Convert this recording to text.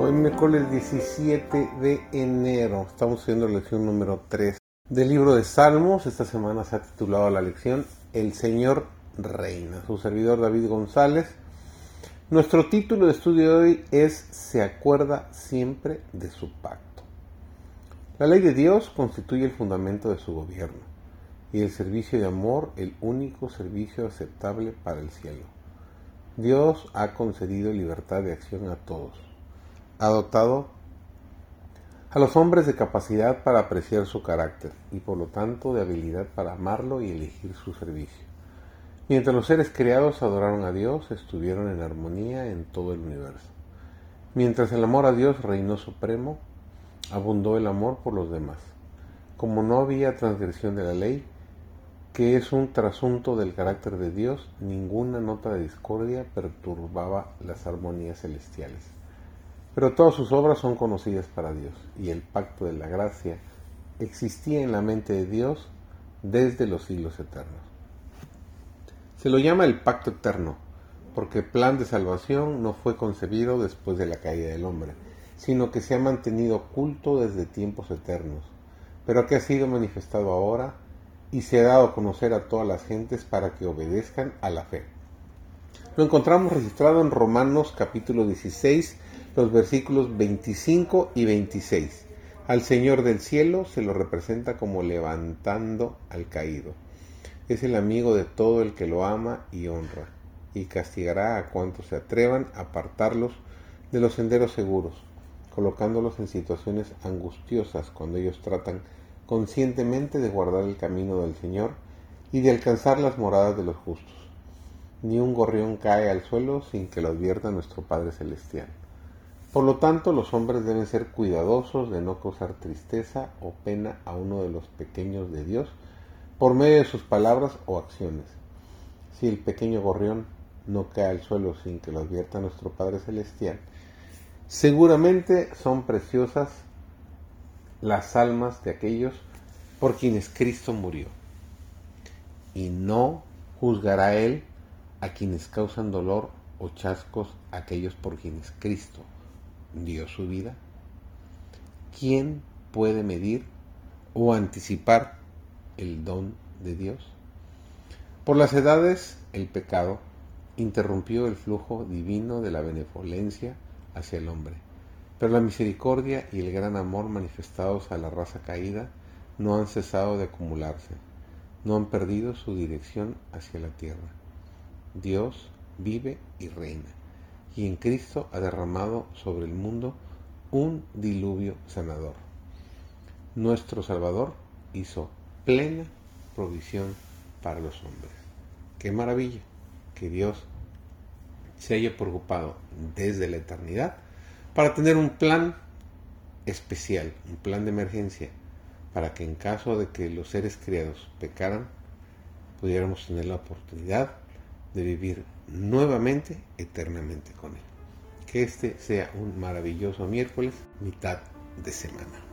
Hoy miércoles 17 de enero. Estamos haciendo la lección número 3 del libro de Salmos. Esta semana se ha titulado la lección El Señor Reina. Su servidor David González. Nuestro título de estudio de hoy es Se acuerda siempre de su pacto. La ley de Dios constituye el fundamento de su gobierno y el servicio de amor el único servicio aceptable para el cielo. Dios ha concedido libertad de acción a todos ha dotado a los hombres de capacidad para apreciar su carácter y por lo tanto de habilidad para amarlo y elegir su servicio. Mientras los seres creados adoraron a Dios, estuvieron en armonía en todo el universo. Mientras el amor a Dios reinó supremo, abundó el amor por los demás. Como no había transgresión de la ley, que es un trasunto del carácter de Dios, ninguna nota de discordia perturbaba las armonías celestiales. Pero todas sus obras son conocidas para Dios, y el pacto de la gracia existía en la mente de Dios desde los siglos eternos. Se lo llama el pacto eterno, porque el plan de salvación no fue concebido después de la caída del hombre, sino que se ha mantenido oculto desde tiempos eternos, pero que ha sido manifestado ahora y se ha dado a conocer a todas las gentes para que obedezcan a la fe. Lo encontramos registrado en Romanos capítulo 16, los versículos 25 y 26. Al Señor del cielo se lo representa como levantando al caído. Es el amigo de todo el que lo ama y honra, y castigará a cuantos se atrevan a apartarlos de los senderos seguros, colocándolos en situaciones angustiosas cuando ellos tratan conscientemente de guardar el camino del Señor y de alcanzar las moradas de los justos. Ni un gorrión cae al suelo sin que lo advierta nuestro Padre Celestial. Por lo tanto, los hombres deben ser cuidadosos de no causar tristeza o pena a uno de los pequeños de Dios por medio de sus palabras o acciones. Si el pequeño gorrión no cae al suelo sin que lo advierta nuestro Padre Celestial, seguramente son preciosas las almas de aquellos por quienes Cristo murió. Y no juzgará Él a quienes causan dolor o chascos aquellos por quienes Cristo dio su vida? ¿Quién puede medir o anticipar el don de Dios? Por las edades, el pecado interrumpió el flujo divino de la benevolencia hacia el hombre, pero la misericordia y el gran amor manifestados a la raza caída no han cesado de acumularse, no han perdido su dirección hacia la tierra. Dios vive y reina y en Cristo ha derramado sobre el mundo un diluvio sanador. Nuestro Salvador hizo plena provisión para los hombres. Qué maravilla que Dios se haya preocupado desde la eternidad para tener un plan especial, un plan de emergencia, para que en caso de que los seres criados pecaran, pudiéramos tener la oportunidad de vivir nuevamente, eternamente con Él. Que este sea un maravilloso miércoles, mitad de semana.